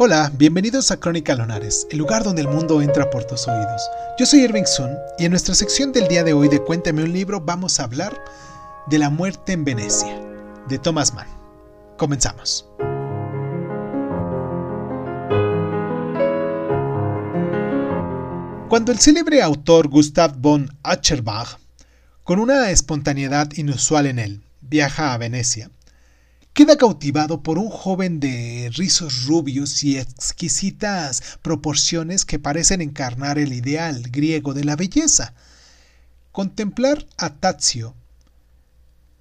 Hola, bienvenidos a Crónica Lonares, el lugar donde el mundo entra por tus oídos. Yo soy Irving Sun y en nuestra sección del día de hoy de Cuéntame un libro vamos a hablar de La muerte en Venecia, de Thomas Mann. Comenzamos. Cuando el célebre autor Gustav von Acherbach, con una espontaneidad inusual en él, viaja a Venecia, queda cautivado por un joven de rizos rubios y exquisitas proporciones que parecen encarnar el ideal griego de la belleza. Contemplar a Tazio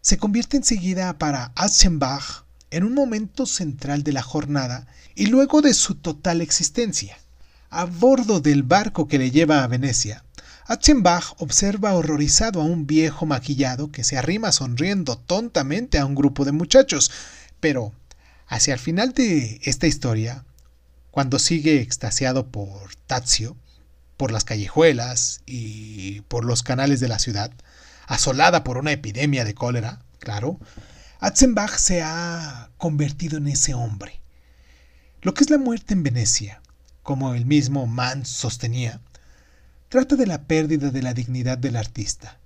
se convierte enseguida para Aschenbach en un momento central de la jornada y luego de su total existencia. A bordo del barco que le lleva a Venecia, Achenbach observa horrorizado a un viejo maquillado que se arrima sonriendo tontamente a un grupo de muchachos, pero hacia el final de esta historia, cuando sigue extasiado por Tazio, por las callejuelas y por los canales de la ciudad, asolada por una epidemia de cólera, claro, Atzenbach se ha convertido en ese hombre. Lo que es la muerte en Venecia, como el mismo Mann sostenía, trata de la pérdida de la dignidad del artista.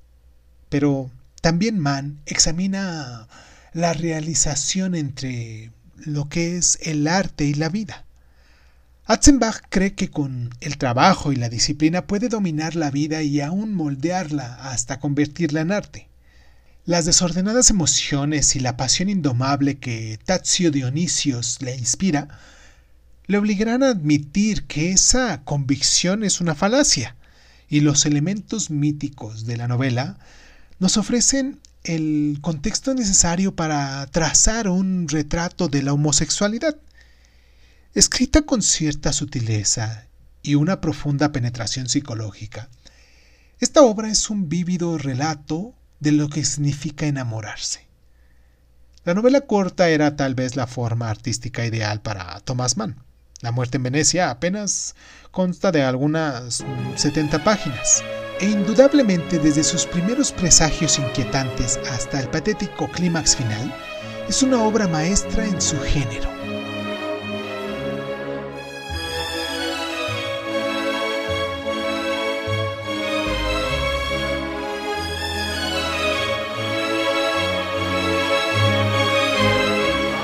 Pero también Mann examina la realización entre lo que es el arte y la vida. Atzenbach cree que con el trabajo y la disciplina puede dominar la vida y aún moldearla hasta convertirla en arte. Las desordenadas emociones y la pasión indomable que Tazio Dionisios le inspira le obligarán a admitir que esa convicción es una falacia y los elementos míticos de la novela nos ofrecen el contexto necesario para trazar un retrato de la homosexualidad. Escrita con cierta sutileza y una profunda penetración psicológica, esta obra es un vívido relato de lo que significa enamorarse. La novela corta era tal vez la forma artística ideal para Thomas Mann. La muerte en Venecia apenas consta de algunas 70 páginas, e indudablemente desde sus primeros presagios inquietantes hasta el patético clímax final, es una obra maestra en su género.